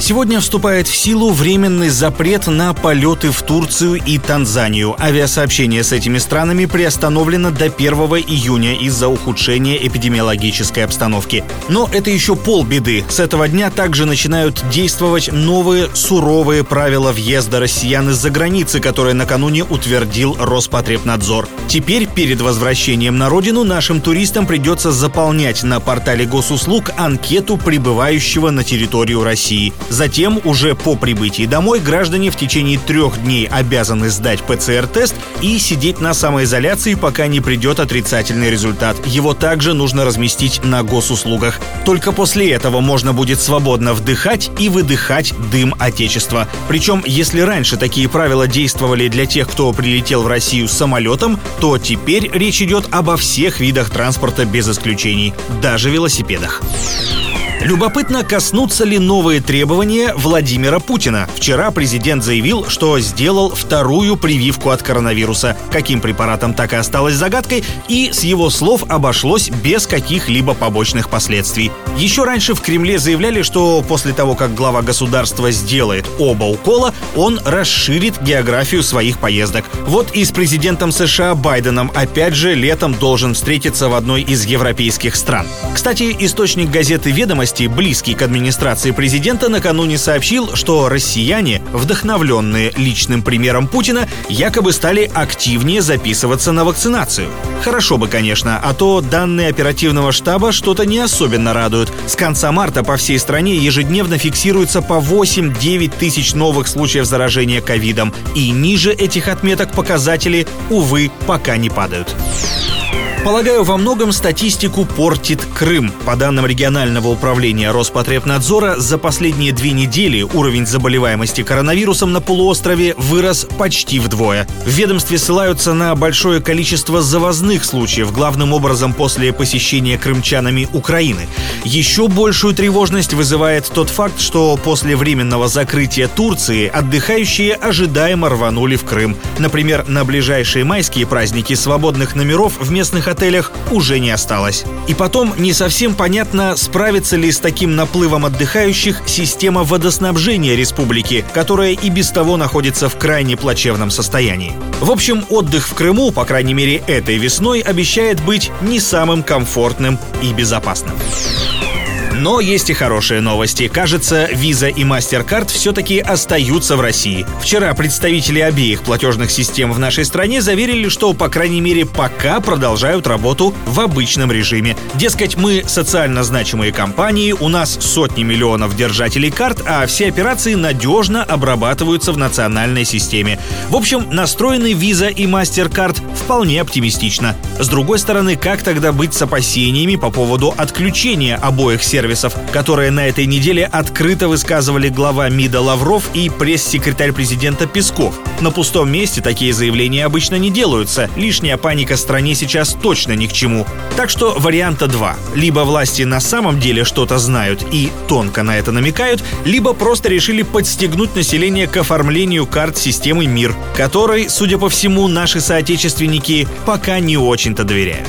Сегодня вступает в силу временный запрет на полеты в Турцию и Танзанию. Авиасообщение с этими странами приостановлено до 1 июня из-за ухудшения эпидемиологической обстановки. Но это еще полбеды. С этого дня также начинают действовать новые суровые правила въезда россиян из-за границы, которые накануне утвердил Роспотребнадзор. Теперь перед возвращением на родину нашим туристам придется заполнять на портале госуслуг анкету прибывающего на территорию России. Затем, уже по прибытии домой, граждане в течение трех дней обязаны сдать ПЦР-тест и сидеть на самоизоляции, пока не придет отрицательный результат. Его также нужно разместить на госуслугах. Только после этого можно будет свободно вдыхать и выдыхать дым Отечества. Причем, если раньше такие правила действовали для тех, кто прилетел в Россию самолетом, то теперь речь идет обо всех видах транспорта без исключений, даже велосипедах. Любопытно, коснутся ли новые требования Владимира Путина. Вчера президент заявил, что сделал вторую прививку от коронавируса. Каким препаратом так и осталось загадкой, и с его слов обошлось без каких-либо побочных последствий. Еще раньше в Кремле заявляли, что после того, как глава государства сделает оба укола, он расширит географию своих поездок. Вот и с президентом США Байденом опять же летом должен встретиться в одной из европейских стран. Кстати, источник газеты «Ведомости» области, близкий к администрации президента, накануне сообщил, что россияне, вдохновленные личным примером Путина, якобы стали активнее записываться на вакцинацию. Хорошо бы, конечно, а то данные оперативного штаба что-то не особенно радуют. С конца марта по всей стране ежедневно фиксируется по 8-9 тысяч новых случаев заражения ковидом. И ниже этих отметок показатели, увы, пока не падают. Полагаю, во многом статистику портит Крым. По данным регионального управления Роспотребнадзора, за последние две недели уровень заболеваемости коронавирусом на полуострове вырос почти вдвое. В ведомстве ссылаются на большое количество завозных случаев, главным образом после посещения крымчанами Украины. Еще большую тревожность вызывает тот факт, что после временного закрытия Турции отдыхающие ожидаемо рванули в Крым. Например, на ближайшие майские праздники свободных номеров в местных отелях уже не осталось. И потом не совсем понятно, справится ли с таким наплывом отдыхающих система водоснабжения республики, которая и без того находится в крайне плачевном состоянии. В общем, отдых в Крыму, по крайней мере этой весной, обещает быть не самым комфортным и безопасным. Но есть и хорошие новости. Кажется, Visa и MasterCard все-таки остаются в России. Вчера представители обеих платежных систем в нашей стране заверили, что, по крайней мере, пока продолжают работу в обычном режиме. Дескать, мы социально значимые компании, у нас сотни миллионов держателей карт, а все операции надежно обрабатываются в национальной системе. В общем, настроены Visa и MasterCard вполне оптимистично. С другой стороны, как тогда быть с опасениями по поводу отключения обоих сервисов сервисов, которые на этой неделе открыто высказывали глава МИДа Лавров и пресс-секретарь президента Песков. На пустом месте такие заявления обычно не делаются. Лишняя паника стране сейчас точно ни к чему. Так что варианта два. Либо власти на самом деле что-то знают и тонко на это намекают, либо просто решили подстегнуть население к оформлению карт системы МИР, которой, судя по всему, наши соотечественники пока не очень-то доверяют.